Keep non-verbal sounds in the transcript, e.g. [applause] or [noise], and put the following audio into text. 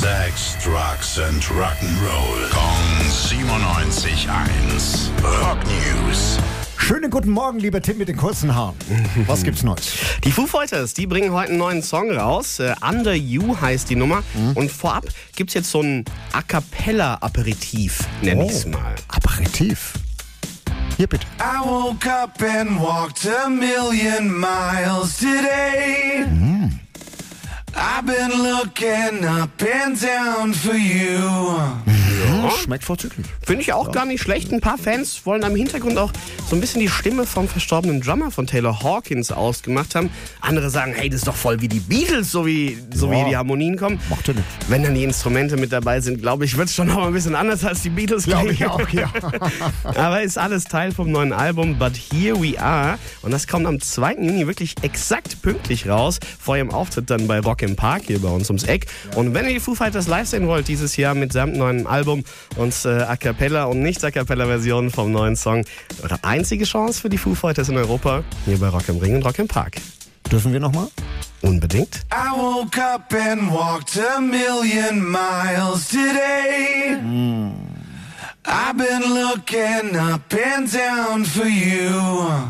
Sex, Drugs and Rock'n'Roll. Kong 97.1. Rock News. Schönen guten Morgen, lieber Tim mit den kurzen Haaren. Was gibt's Neues? Die Foo Fighters, die bringen heute einen neuen Song raus. Äh, Under You heißt die Nummer. Und vorab gibt's jetzt so ein A Cappella-Aperitif, nenne ich's mal. Aperitif. Hier bitte. I woke up and walked a million miles today. I've been looking up and down for you. Schmeckt vorzüglich. Finde ich auch gar nicht schlecht. Ein paar Fans wollen am Hintergrund auch so ein bisschen die Stimme vom verstorbenen Drummer von Taylor Hawkins ausgemacht haben. Andere sagen, hey, das ist doch voll wie die Beatles, so wie, so Ja. wie die Harmonien kommen. Macht ja nichts. Wenn dann die Instrumente mit dabei sind, glaube ich, wird es schon noch mal ein bisschen anders als die Beatles. Glaube ich auch, ja. [laughs] Aber ist alles Teil vom neuen Album But Here We Are. Und das kommt am 2. Juni wirklich exakt pünktlich raus. Vor ihrem Auftritt dann bei Rock im Park hier bei uns ums Eck. Und wenn ihr die Foo Fighters live sehen wollt dieses Jahr mit samt neuen Album und äh, A Cappella und nicht A Cappella Versionen vom neuen Song, eure einzige Chance für die Foo Fighters in Europa hier bei Rock im Ring und Rock im Park. Dürfen wir nochmal? Unbedingt. I woke up and walked a million miles today. I've been looking up and down for you.